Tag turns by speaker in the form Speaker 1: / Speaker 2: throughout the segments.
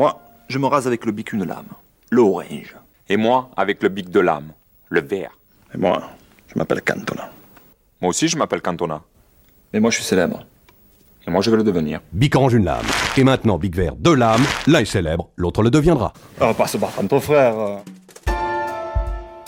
Speaker 1: Moi, je me rase avec le bic une lame, l'orange.
Speaker 2: Et moi, avec le bic de lame, le vert.
Speaker 1: Et moi, je m'appelle Cantona.
Speaker 2: Moi aussi, je m'appelle Cantona.
Speaker 1: Mais moi, je suis célèbre.
Speaker 2: Et moi, je vais le devenir.
Speaker 3: Bic orange une lame. Et maintenant, Bic vert deux lames. L'un est célèbre, l'autre le deviendra.
Speaker 1: On va pas se battre entre frères.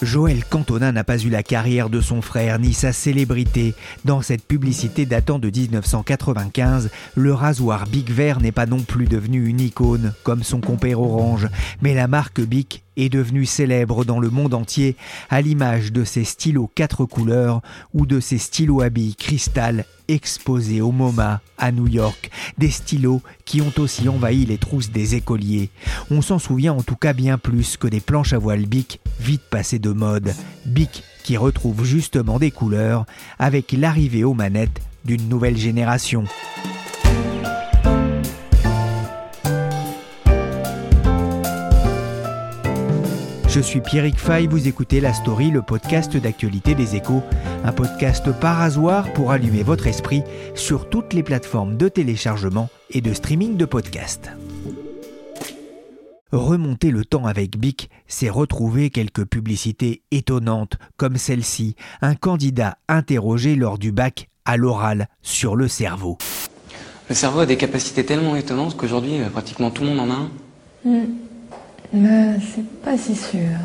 Speaker 4: Joël Cantona n'a pas eu la carrière de son frère ni sa célébrité. Dans cette publicité datant de 1995, le rasoir Bic Vert n'est pas non plus devenu une icône comme son compère Orange, mais la marque Bic est devenue célèbre dans le monde entier à l'image de ses stylos quatre couleurs ou de ses stylos à billes cristal exposés au MoMA à New York, des stylos qui ont aussi envahi les trousses des écoliers. On s'en souvient en tout cas bien plus que des planches à voile Bic vite passées de mode. Bic qui retrouve justement des couleurs avec l'arrivée aux manettes d'une nouvelle génération. Je suis Pierrick Fay, vous écoutez La Story, le podcast d'actualité des échos, un podcast par rasoir pour allumer votre esprit sur toutes les plateformes de téléchargement et de streaming de podcasts. Remonter le temps avec Bic, c'est retrouver quelques publicités étonnantes, comme celle-ci, un candidat interrogé lors du bac à l'oral sur le cerveau.
Speaker 5: Le cerveau a des capacités tellement étonnantes qu'aujourd'hui, euh, pratiquement tout le monde en a un.
Speaker 6: Hmm. Mais c'est pas si sûr.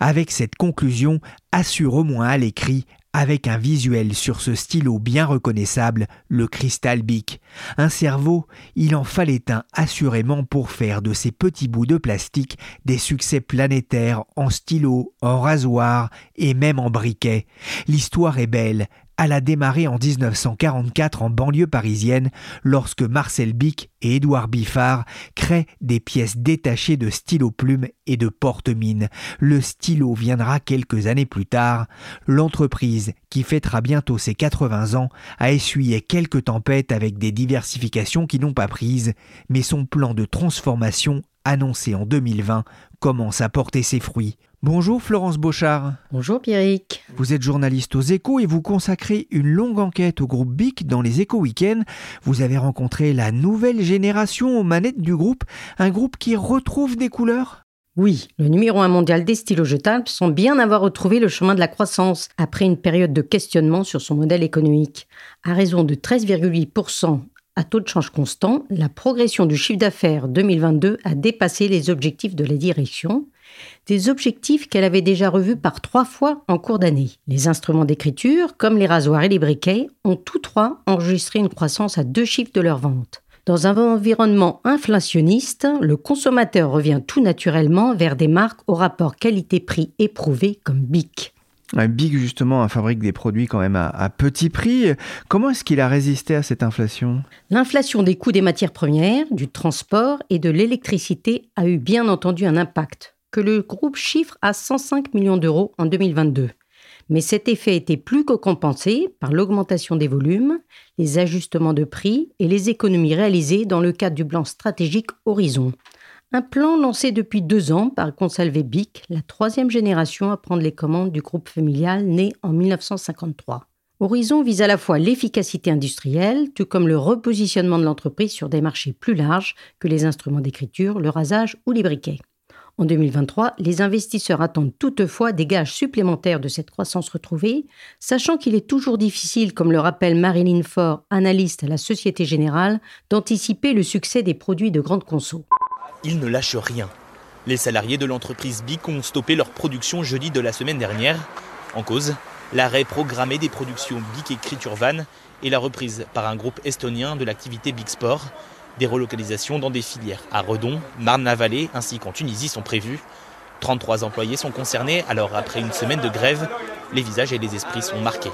Speaker 4: Avec cette conclusion, assure au moins à l'écrit, avec un visuel sur ce stylo bien reconnaissable, le Crystal Bic. Un cerveau, il en fallait un assurément pour faire de ces petits bouts de plastique des succès planétaires en stylo, en rasoir et même en briquet. L'histoire est belle, elle a démarré en 1944 en banlieue parisienne lorsque Marcel Bic et Édouard Biffard créent des pièces détachées de stylo plumes et de porte-mines. Le stylo viendra quelques années plus tard. L'entreprise, qui fêtera bientôt ses 80 ans, a essuyé quelques tempêtes avec des diversifications qui n'ont pas prise, mais son plan de transformation annoncé en 2020 commence à porter ses fruits. Bonjour Florence Beauchard.
Speaker 7: Bonjour Pierrick.
Speaker 4: Vous êtes journaliste aux échos et vous consacrez une longue enquête au groupe BIC dans les échos week-ends. Vous avez rencontré la nouvelle génération aux manettes du groupe, un groupe qui retrouve des couleurs?
Speaker 7: Oui, le numéro 1 mondial des stylos jetables semble bien avoir retrouvé le chemin de la croissance après une période de questionnement sur son modèle économique. À raison de 13,8% à taux de change constant, la progression du chiffre d'affaires 2022 a dépassé les objectifs de la direction, des objectifs qu'elle avait déjà revus par trois fois en cours d'année. Les instruments d'écriture, comme les rasoirs et les briquets, ont tous trois enregistré une croissance à deux chiffres de leur vente. Dans un environnement inflationniste, le consommateur revient tout naturellement vers des marques au rapport qualité-prix éprouvé comme Bic.
Speaker 4: Big, justement, fabrique des produits quand même à, petit prix. Comment est-ce qu'il a résisté à cette inflation?
Speaker 7: L'inflation des coûts des matières premières, du transport et de l'électricité a eu bien entendu un impact, que le groupe chiffre à 105 millions d'euros en 2022. Mais cet effet était plus que compensé par l'augmentation des volumes, les ajustements de prix et les économies réalisées dans le cadre du plan stratégique Horizon. Un plan lancé depuis deux ans par Consalvé Bic, la troisième génération à prendre les commandes du groupe familial né en 1953. Horizon vise à la fois l'efficacité industrielle, tout comme le repositionnement de l'entreprise sur des marchés plus larges que les instruments d'écriture, le rasage ou les briquets. En 2023, les investisseurs attendent toutefois des gages supplémentaires de cette croissance retrouvée, sachant qu'il est toujours difficile, comme le rappelle Marilyn Faure, analyste à la Société Générale, d'anticiper le succès des produits de grande conso
Speaker 8: ils ne lâchent rien. Les salariés de l'entreprise BIC ont stoppé leur production jeudi de la semaine dernière. En cause, l'arrêt programmé des productions BIC Écriture Van et la reprise par un groupe estonien de l'activité BIC Sport. Des relocalisations dans des filières à Redon, Marne-la-Vallée ainsi qu'en Tunisie sont prévues. 33 employés sont concernés, alors après une semaine de grève, les visages et les esprits sont marqués.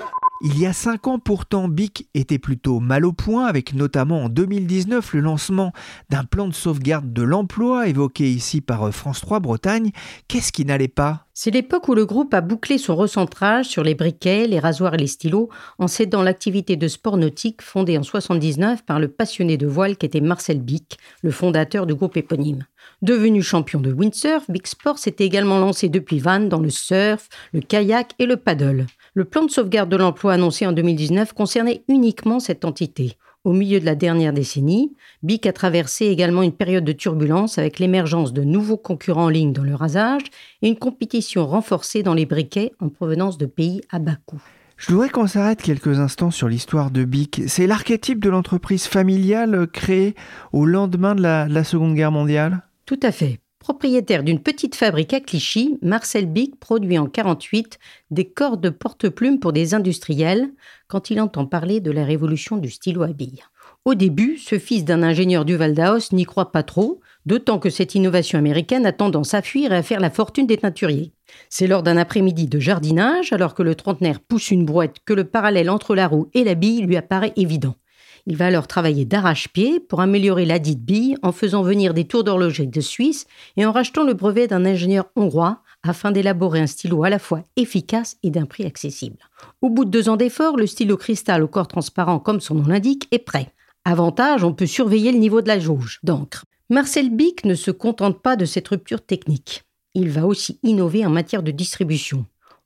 Speaker 4: Il y a cinq ans pourtant, BIC était plutôt mal au point, avec notamment en 2019 le lancement d'un plan de sauvegarde de l'emploi évoqué ici par France 3 Bretagne. Qu'est-ce qui n'allait pas?
Speaker 7: C'est l'époque où le groupe a bouclé son recentrage sur les briquets, les rasoirs et les stylos en cédant l'activité de sport nautique fondée en 79 par le passionné de voile qu'était Marcel Bic, le fondateur du groupe éponyme. Devenu champion de windsurf, Big Sport s'est également lancé depuis Vannes dans le surf, le kayak et le paddle. Le plan de sauvegarde de l'emploi annoncé en 2019 concernait uniquement cette entité. Au milieu de la dernière décennie, BIC a traversé également une période de turbulence avec l'émergence de nouveaux concurrents en ligne dans le rasage et une compétition renforcée dans les briquets en provenance de pays à bas coût.
Speaker 4: Je voudrais qu'on s'arrête quelques instants sur l'histoire de BIC. C'est l'archétype de l'entreprise familiale créée au lendemain de la, de la Seconde Guerre mondiale?
Speaker 7: Tout à fait. Propriétaire d'une petite fabrique à Clichy, Marcel Bic produit en 48 des cordes de porte-plumes pour des industriels quand il entend parler de la révolution du stylo à billes. Au début, ce fils d'un ingénieur du Val d'Aos n'y croit pas trop, d'autant que cette innovation américaine a tendance à fuir et à faire la fortune des teinturiers. C'est lors d'un après-midi de jardinage, alors que le trentenaire pousse une brouette, que le parallèle entre la roue et la bille lui apparaît évident. Il va alors travailler d'arrache-pied pour améliorer la dite bille en faisant venir des tours d'horloger de Suisse et en rachetant le brevet d'un ingénieur hongrois afin d'élaborer un stylo à la fois efficace et d'un prix accessible. Au bout de deux ans d'efforts, le stylo cristal au corps transparent, comme son nom l'indique, est prêt. Avantage, on peut surveiller le niveau de la jauge d'encre. Marcel Bic ne se contente pas de cette rupture technique. Il va aussi innover en matière de distribution.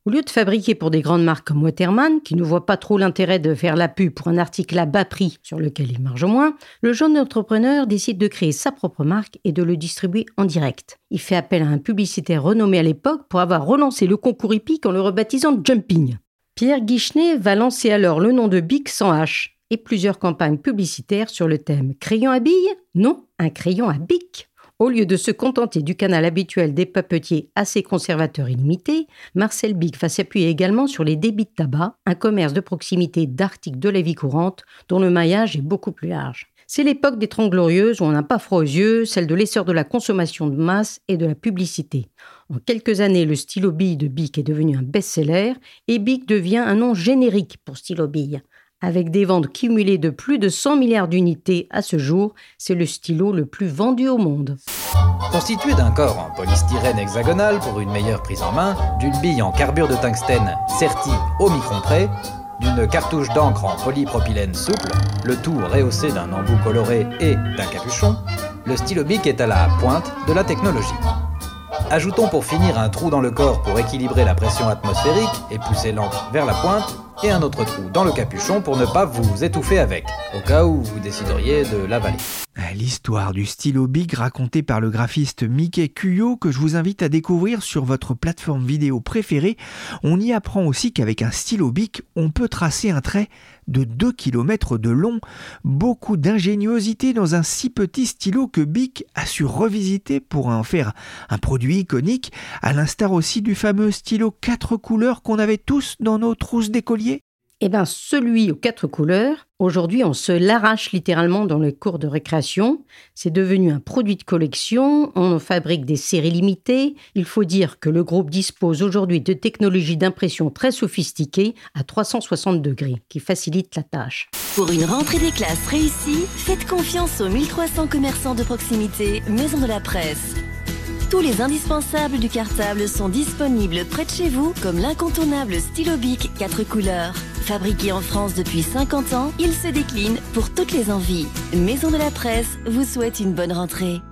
Speaker 7: Au lieu de fabriquer pour des grandes marques comme Waterman, qui ne voient pas trop l'intérêt de faire la pub pour un article à bas prix sur lequel il marge moins, le jeune entrepreneur décide de créer sa propre marque et de le distribuer en direct. Il fait appel à un publicitaire renommé à l'époque pour avoir relancé le concours hippique en le rebaptisant Jumping. Pierre Guichenet va lancer alors le nom de Bic sans H et plusieurs campagnes publicitaires sur le thème Crayon à billes? Non, un crayon à bic. Au lieu de se contenter du canal habituel des papetiers assez conservateurs et limités, Marcel Bic va s'appuyer également sur les débits de tabac, un commerce de proximité d'articles de la vie courante dont le maillage est beaucoup plus large. C'est l'époque des Trente Glorieuses où on n'a pas froid aux yeux, celle de l'essor de la consommation de masse et de la publicité. En quelques années, le stylo bille de Bic est devenu un best-seller et Bic devient un nom générique pour stylo bille. Avec des ventes cumulées de plus de 100 milliards d'unités à ce jour, c'est le stylo le plus vendu au monde.
Speaker 9: Constitué d'un corps en polystyrène hexagonal pour une meilleure prise en main, d'une bille en carbure de tungstène sertie au micron près, d'une cartouche d'encre en polypropylène souple, le tout rehaussé d'un embout coloré et d'un capuchon, le stylo bic est à la pointe de la technologie. Ajoutons pour finir un trou dans le corps pour équilibrer la pression atmosphérique et pousser l'encre vers la pointe, et un autre trou dans le capuchon pour ne pas vous étouffer avec, au cas où vous décideriez de l'avaler.
Speaker 4: L'histoire du stylo Big racontée par le graphiste Mickey Cuyo que je vous invite à découvrir sur votre plateforme vidéo préférée. On y apprend aussi qu'avec un stylo Bic, on peut tracer un trait de 2 km de long. Beaucoup d'ingéniosité dans un si petit stylo que Bic a su revisiter pour en faire un produit iconique, à l'instar aussi du fameux stylo 4 couleurs qu'on avait tous dans nos trousses d'écoliers.
Speaker 7: Eh bien, celui aux quatre couleurs, aujourd'hui, on se l'arrache littéralement dans les cours de récréation. C'est devenu un produit de collection. On fabrique des séries limitées. Il faut dire que le groupe dispose aujourd'hui de technologies d'impression très sophistiquées à 360 degrés qui facilitent la tâche.
Speaker 10: Pour une rentrée des classes réussie, faites confiance aux 1300 commerçants de proximité Maison de la Presse. Tous les indispensables du cartable sont disponibles près de chez vous, comme l'incontournable stylo Bic 4 couleurs. Fabriqué en France depuis 50 ans, il se décline pour toutes les envies. Maison de la Presse vous souhaite une bonne rentrée.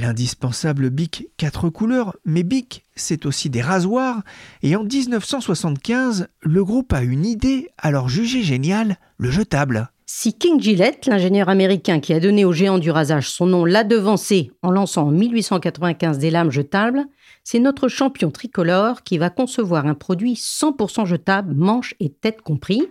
Speaker 4: L'indispensable Bic 4 couleurs, mais Bic, c'est aussi des rasoirs, et en 1975, le groupe a une idée, alors jugée géniale, le jetable.
Speaker 7: Si King Gillette, l'ingénieur américain qui a donné au géant du rasage son nom, l'a devancé en lançant en 1895 des lames jetables, c'est notre champion tricolore qui va concevoir un produit 100% jetable, manche et tête compris,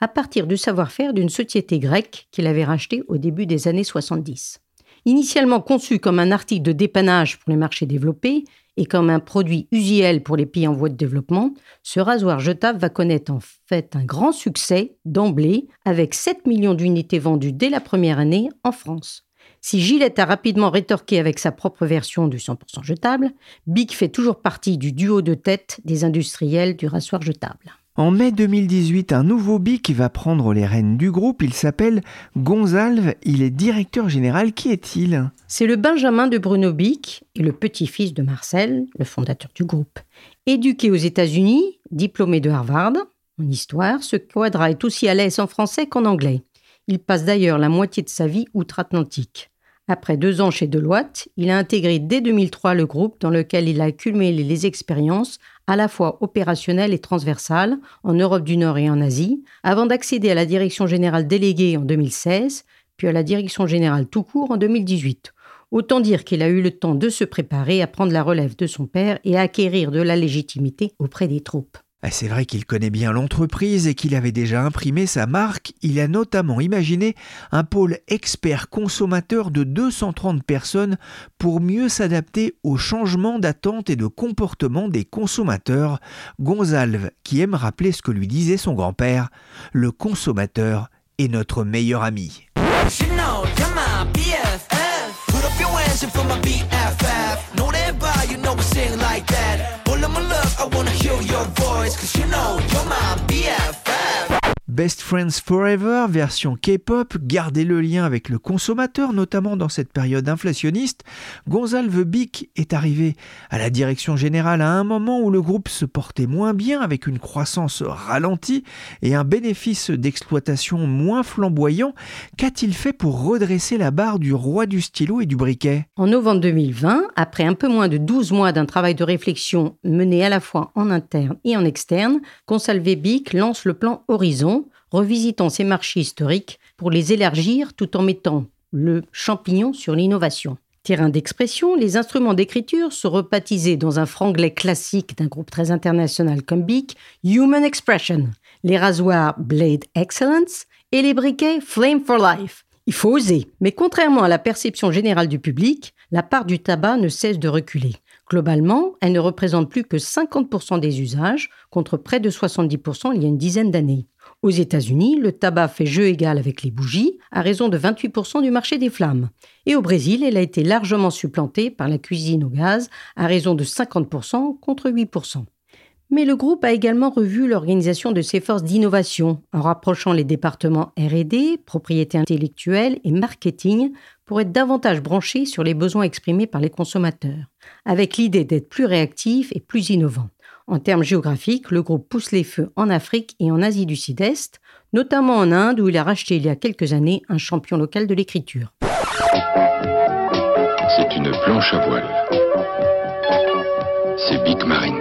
Speaker 7: à partir du savoir-faire d'une société grecque qu'il avait racheté au début des années 70. Initialement conçu comme un article de dépannage pour les marchés développés et comme un produit usuel pour les pays en voie de développement, ce rasoir jetable va connaître en fait un grand succès d'emblée avec 7 millions d'unités vendues dès la première année en France. Si Gillette a rapidement rétorqué avec sa propre version du 100% jetable, Bic fait toujours partie du duo de tête des industriels du rasoir jetable.
Speaker 4: En mai 2018, un nouveau BIC va prendre les rênes du groupe. Il s'appelle Gonzalve. Il est directeur général. Qui est-il?
Speaker 7: C'est le Benjamin de Bruno Bic et le petit-fils de Marcel, le fondateur du groupe. Éduqué aux États-Unis, diplômé de Harvard en histoire, ce quadra est aussi à l'aise en français qu'en anglais. Il passe d'ailleurs la moitié de sa vie outre-Atlantique. Après deux ans chez Deloitte, il a intégré dès 2003 le groupe dans lequel il a accumulé les expériences à la fois opérationnelles et transversales en Europe du Nord et en Asie, avant d'accéder à la direction générale déléguée en 2016, puis à la direction générale tout court en 2018. Autant dire qu'il a eu le temps de se préparer à prendre la relève de son père et à acquérir de la légitimité auprès des troupes.
Speaker 4: Ah, c'est vrai qu'il connaît bien l'entreprise et qu'il avait déjà imprimé sa marque. Il a notamment imaginé un pôle expert consommateur de 230 personnes pour mieux s'adapter aux changements d'attente et de comportement des consommateurs. Gonzalve, qui aime rappeler ce que lui disait son grand-père, le consommateur est notre meilleur ami.
Speaker 11: I'ma I wanna hear your voice Cause you know you're my BFF
Speaker 4: Best Friends Forever, version K-pop, gardez le lien avec le consommateur, notamment dans cette période inflationniste. Gonzalve Bic est arrivé à la direction générale à un moment où le groupe se portait moins bien, avec une croissance ralentie et un bénéfice d'exploitation moins flamboyant. Qu'a-t-il fait pour redresser la barre du roi du stylo et du briquet?
Speaker 7: En novembre 2020, après un peu moins de 12 mois d'un travail de réflexion mené à la fois en interne et en externe, Gonzalve Bic lance le plan Horizon revisitant ces marchés historiques pour les élargir tout en mettant le champignon sur l'innovation. Terrain d'expression, les instruments d'écriture sont rebaptisés dans un franglais classique d'un groupe très international comme Bic, Human Expression, les rasoirs Blade Excellence et les briquets Flame for Life. Il faut oser, mais contrairement à la perception générale du public, la part du tabac ne cesse de reculer. Globalement, elle ne représente plus que 50% des usages, contre près de 70% il y a une dizaine d'années. Aux États-Unis, le tabac fait jeu égal avec les bougies, à raison de 28% du marché des flammes. Et au Brésil, elle a été largement supplantée par la cuisine au gaz, à raison de 50% contre 8%. Mais le groupe a également revu l'organisation de ses forces d'innovation, en rapprochant les départements RD, propriété intellectuelle et marketing, pour être davantage branchés sur les besoins exprimés par les consommateurs, avec l'idée d'être plus réactif et plus innovant. En termes géographiques, le groupe pousse les feux en Afrique et en Asie du Sud-Est, notamment en Inde où il a racheté il y a quelques années un champion local de l'écriture.
Speaker 12: C'est une planche à voile. C'est Big Marine.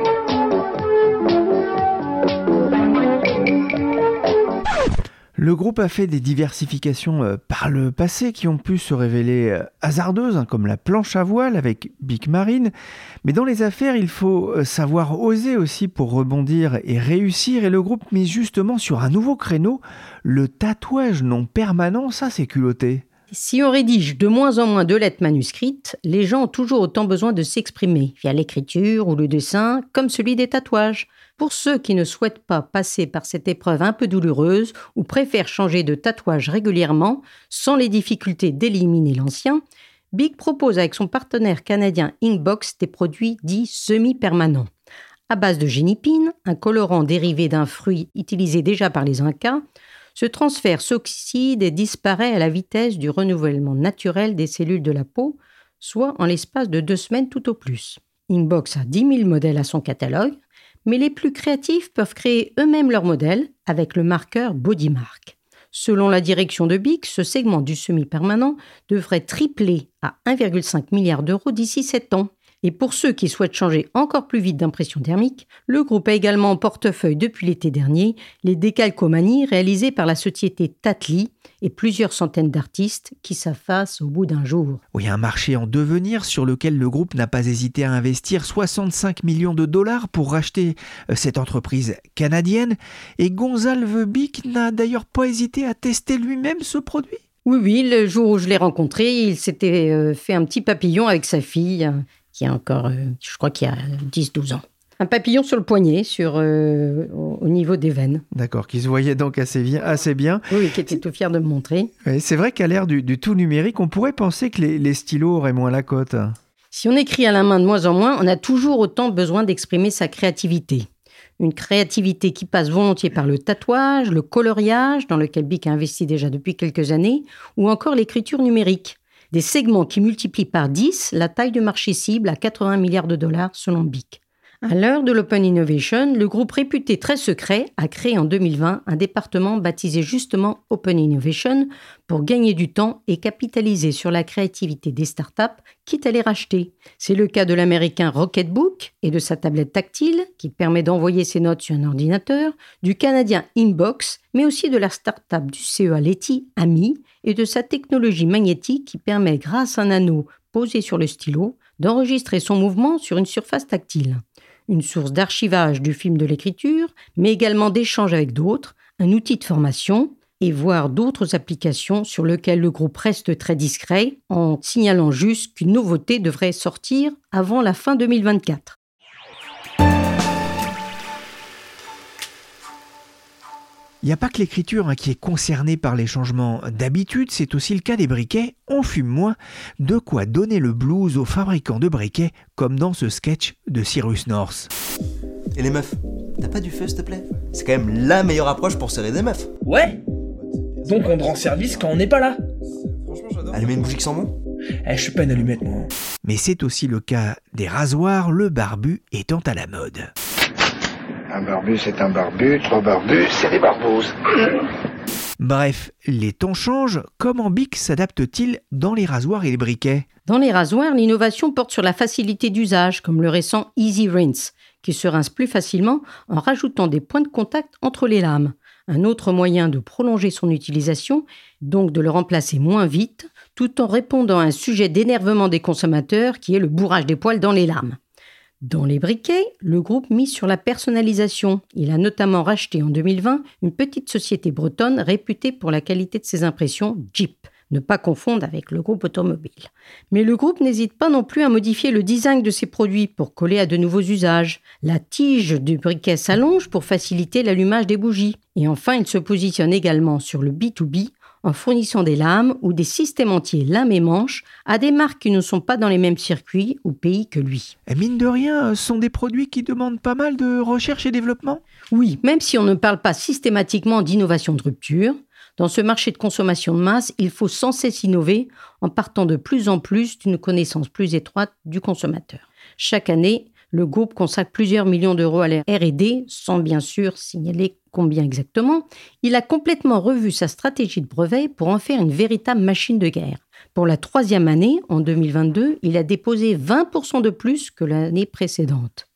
Speaker 4: Le groupe a fait des diversifications euh, par le passé qui ont pu se révéler euh, hasardeuses, hein, comme la planche à voile avec Big Marine. Mais dans les affaires, il faut euh, savoir oser aussi pour rebondir et réussir. Et le groupe mise justement sur un nouveau créneau, le tatouage non permanent, ça c'est culotté.
Speaker 7: Si on rédige de moins en moins de lettres manuscrites, les gens ont toujours autant besoin de s'exprimer via l'écriture ou le dessin, comme celui des tatouages. Pour ceux qui ne souhaitent pas passer par cette épreuve un peu douloureuse ou préfèrent changer de tatouage régulièrement sans les difficultés d'éliminer l'ancien, Big propose avec son partenaire canadien Inkbox des produits dits semi-permanents. À base de génipine, un colorant dérivé d'un fruit utilisé déjà par les Incas, ce transfert s'oxyde et disparaît à la vitesse du renouvellement naturel des cellules de la peau, soit en l'espace de deux semaines tout au plus. Inkbox a 10 000 modèles à son catalogue, mais les plus créatifs peuvent créer eux-mêmes leurs modèles avec le marqueur Bodymark. Selon la direction de BIC, ce segment du semi-permanent devrait tripler à 1,5 milliard d'euros d'ici 7 ans. Et pour ceux qui souhaitent changer encore plus vite d'impression thermique, le groupe a également en portefeuille depuis l'été dernier les décalcomanies réalisées par la société Tatli et plusieurs centaines d'artistes qui s'affacent au bout d'un jour.
Speaker 4: Oui, un marché en devenir sur lequel le groupe n'a pas hésité à investir 65 millions de dollars pour racheter euh, cette entreprise canadienne. Et Gonzalve Bic n'a d'ailleurs pas hésité à tester lui-même ce produit?
Speaker 7: Oui, oui, le jour où je l'ai rencontré, il s'était euh, fait un petit papillon avec sa fille qui a encore, euh, je crois qu'il y a 10-12 ans. Un papillon sur le poignet, sur, euh, au niveau des veines.
Speaker 4: D'accord, qui se voyait donc assez bien. Assez bien.
Speaker 7: Oui, qui était tout fier de me montrer.
Speaker 4: c'est vrai qu'à l'ère du, tout numérique, on pourrait penser que les, les stylos auraient moins la cote.
Speaker 7: Si on écrit à la main de moins en moins, on a toujours autant besoin d'exprimer sa créativité. Une créativité qui passe volontiers par le tatouage, le coloriage, dans lequel Bic a investi déjà depuis quelques années, ou encore l'écriture numérique. Des segments qui multiplient par 10 la taille du marché cible à 80 milliards de dollars selon Bic. À l'heure de l'Open Innovation, le groupe réputé très secret a créé en 2020 un département baptisé justement Open Innovation pour gagner du temps et capitaliser sur la créativité des startups, quitte à les racheter. C'est le cas de l'américain Rocketbook et de sa tablette tactile qui permet d'envoyer ses notes sur un ordinateur, du canadien Inbox, mais aussi de la startup du CEA Leti Ami et de sa technologie magnétique qui permet, grâce à un anneau posé sur le stylo, d'enregistrer son mouvement sur une surface tactile une source d'archivage du film de l'écriture, mais également d'échanges avec d'autres, un outil de formation et voir d'autres applications sur lesquelles le groupe reste très discret en signalant juste qu'une nouveauté devrait sortir avant la fin 2024.
Speaker 4: Il n'y a pas que l'écriture hein, qui est concernée par les changements d'habitude, c'est aussi le cas des briquets. On fume moins, de quoi donner le blues aux fabricants de briquets, comme dans ce sketch de Cyrus North.
Speaker 13: Et les meufs, t'as pas du feu s'il te plaît? C'est quand même la meilleure approche pour serrer des meufs.
Speaker 14: Ouais Donc on te rend service quand on n'est pas là.
Speaker 13: Allumer une bougie qui sent bon
Speaker 14: Eh, je suis pas une allumette moi.
Speaker 4: Mais c'est aussi le cas des rasoirs, le barbu étant à la mode.
Speaker 11: Un barbu, c'est un barbu. Trois barbus, c'est des barbouzes.
Speaker 4: Bref, les temps changent. Comment Bic s'adapte-t-il dans les rasoirs et les briquets?
Speaker 7: Dans les rasoirs, l'innovation porte sur la facilité d'usage, comme le récent Easy Rinse, qui se rince plus facilement en rajoutant des points de contact entre les lames. Un autre moyen de prolonger son utilisation, donc de le remplacer moins vite, tout en répondant à un sujet d'énervement des consommateurs qui est le bourrage des poils dans les lames. Dans les briquets, le groupe mise sur la personnalisation. Il a notamment racheté en 2020 une petite société bretonne réputée pour la qualité de ses impressions, Jeep. Ne pas confondre avec le groupe automobile. Mais le groupe n'hésite pas non plus à modifier le design de ses produits pour coller à de nouveaux usages. La tige du briquet s'allonge pour faciliter l'allumage des bougies. Et enfin, il se positionne également sur le B2B en fournissant des lames ou des systèmes entiers lames et manches à des marques qui ne sont pas dans les mêmes circuits ou pays que lui.
Speaker 4: Et mine de rien, ce sont des produits qui demandent pas mal de recherche et développement
Speaker 7: Oui, même si on ne parle pas systématiquement d'innovation de rupture, dans ce marché de consommation de masse, il faut sans cesse innover en partant de plus en plus d'une connaissance plus étroite du consommateur. Chaque année, le groupe consacre plusieurs millions d'euros à la R&D, sans bien sûr signaler combien exactement. Il a complètement revu sa stratégie de brevet pour en faire une véritable machine de guerre. Pour la troisième année, en 2022, il a déposé 20% de plus que l'année précédente.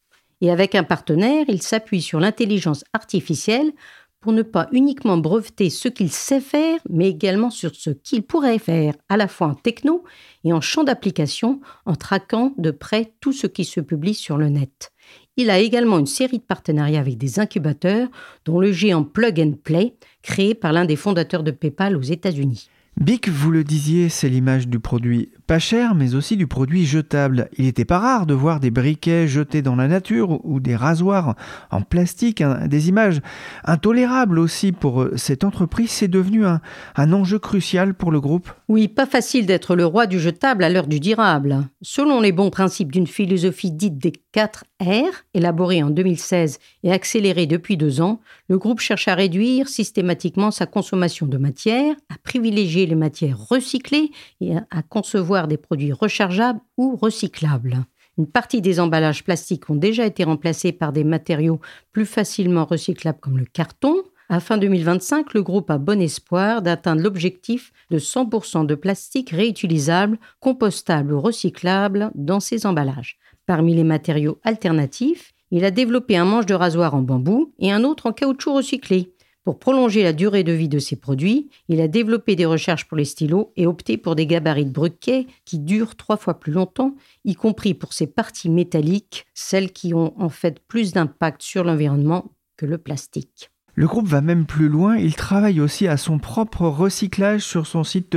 Speaker 7: Et avec un partenaire, il s'appuie sur l'intelligence artificielle pour ne pas uniquement breveter ce qu'il sait faire, mais également sur ce qu'il pourrait faire, à la fois en techno et en champ d'application, en traquant de près tout ce qui se publie sur le net. Il a également une série de partenariats avec des incubateurs, dont le géant Plug and Play, créé par l'un des fondateurs de PayPal aux États-Unis.
Speaker 4: Bic, vous le disiez, c'est l'image du produit pas cher, mais aussi du produit jetable. Il n'était pas rare de voir des briquets jetés dans la nature ou des rasoirs en plastique, hein, des images intolérables aussi pour euh, cette entreprise. C'est devenu un, un enjeu crucial pour le groupe.
Speaker 7: Oui, pas facile d'être le roi du jetable à l'heure du durable. Selon les bons principes d'une philosophie dite des 4 R, élaborée en 2016 et accélérée depuis deux ans, le groupe cherche à réduire systématiquement sa consommation de matière, à privilégier les matières recyclées et à concevoir des produits rechargeables ou recyclables. Une partie des emballages plastiques ont déjà été remplacés par des matériaux plus facilement recyclables comme le carton. À fin 2025, le groupe a bon espoir d'atteindre l'objectif de 100% de plastique réutilisable, compostable ou recyclable dans ses emballages. Parmi les matériaux alternatifs, il a développé un manche de rasoir en bambou et un autre en caoutchouc recyclé. Pour prolonger la durée de vie de ses produits, il a développé des recherches pour les stylos et opté pour des gabarits de qui durent trois fois plus longtemps, y compris pour ses parties métalliques, celles qui ont en fait plus d'impact sur l'environnement que le plastique.
Speaker 4: Le groupe va même plus loin, il travaille aussi à son propre recyclage sur son site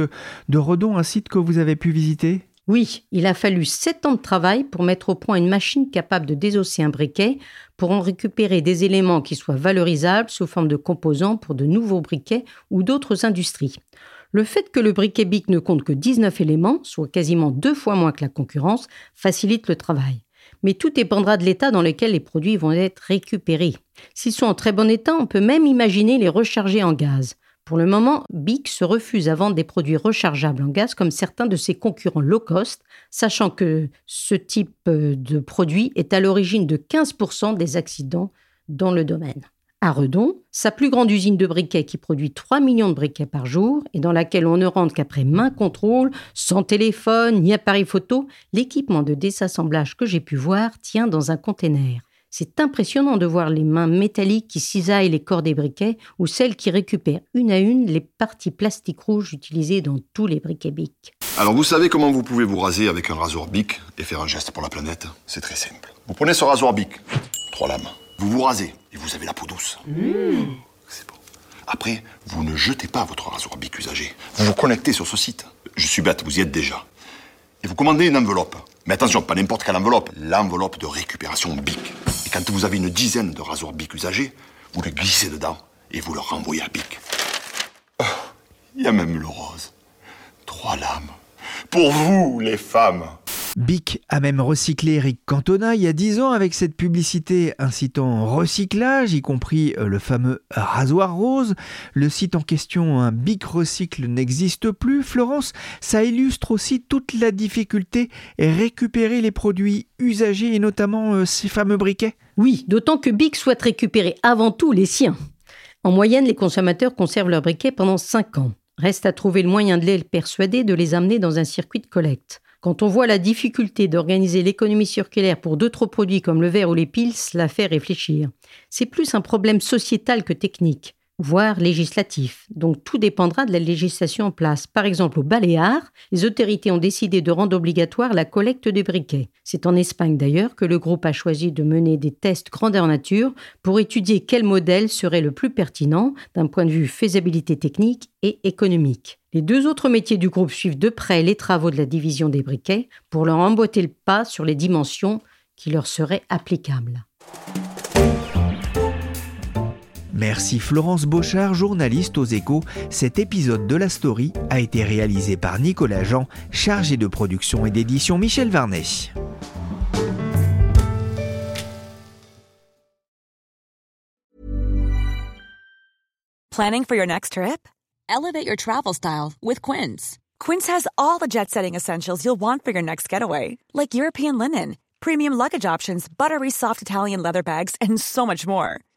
Speaker 4: de Redon, un site que vous avez pu visiter?
Speaker 7: Oui, il a fallu sept ans de travail pour mettre au point une machine capable de désosser un briquet, pour en récupérer des éléments qui soient valorisables sous forme de composants pour de nouveaux briquets ou d'autres industries. Le fait que le briquet BIC ne compte que 19 éléments, soit quasiment deux fois moins que la concurrence, facilite le travail. Mais tout dépendra de l'état dans lequel les produits vont être récupérés. S'ils sont en très bon état, on peut même imaginer les recharger en gaz. Pour le moment, BIC se refuse à vendre des produits rechargeables en gaz comme certains de ses concurrents low cost, sachant que ce type euh, de produit est à l'origine de 15% des accidents dans le domaine. À Redon, sa plus grande usine de briquets qui produit 3 millions de briquets par jour et dans laquelle on ne rentre qu'après main contrôle, sans téléphone ni appareil photo, l'équipement de désassemblage que j'ai pu voir tient dans un container. C'est impressionnant de voir les mains métalliques qui cisaillent les corps des briquets ou celles qui récupèrent une à une les parties plastiques rouges utilisées dans tous les briquets BIC.
Speaker 15: Alors vous savez comment vous pouvez vous raser avec un rasoir BIC et faire un geste pour la planète? C'est très simple. Vous prenez ce rasoir BIC, trois lames, vous vous rasez et vous avez la peau douce. C'est beau. Après, vous ne jetez pas votre rasoir BIC usagé. Vous vous connectez sur ce site. Je suis bête, vous y êtes déjà. Et vous commandez une enveloppe. Mais attention, pas n'importe quelle enveloppe. L'enveloppe de récupération BIC. Et quand vous avez une dizaine de rasoirs BIC usagés, vous les glissez dedans et vous le renvoyez à BIC. Oh, Il y a même le rose. Trois lames. Pour vous, les femmes.
Speaker 4: Bic a même recyclé Eric Cantona il y a 10 ans avec cette publicité incitant au recyclage, y compris euh, le fameux rasoir rose. Le site en question, un Bic Recycle, n'existe plus. Florence, ça illustre aussi toute la difficulté à récupérer les produits usagés et notamment euh, ces fameux briquets.
Speaker 7: Oui, d'autant que Bic souhaite récupérer avant tout les siens. En moyenne, les consommateurs conservent leurs briquets pendant 5 ans. Reste à trouver le moyen de les persuader de les amener dans un circuit de collecte. Quand on voit la difficulté d'organiser l'économie circulaire pour d'autres produits comme le verre ou les piles, cela fait réfléchir. C'est plus un problème sociétal que technique, voire législatif. Donc tout dépendra de la législation en place. Par exemple, au Baléares, les autorités ont décidé de rendre obligatoire la collecte des briquets. C'est en Espagne d'ailleurs que le groupe a choisi de mener des tests grandeur nature pour étudier quel modèle serait le plus pertinent d'un point de vue faisabilité technique et économique. Les deux autres métiers du groupe suivent de près les travaux de la division des briquets pour leur emboîter le pas sur les dimensions qui leur seraient applicables.
Speaker 4: Merci Florence Beauchard, journaliste aux échos. Cet épisode de la story a été réalisé par Nicolas Jean, chargé de production et d'édition Michel Varnet.
Speaker 16: Planning for your next trip? Elevate your travel style with Quince. Quince has all the jet setting essentials you'll want for your next getaway, like European linen, premium luggage options, buttery soft Italian leather bags, and so much more.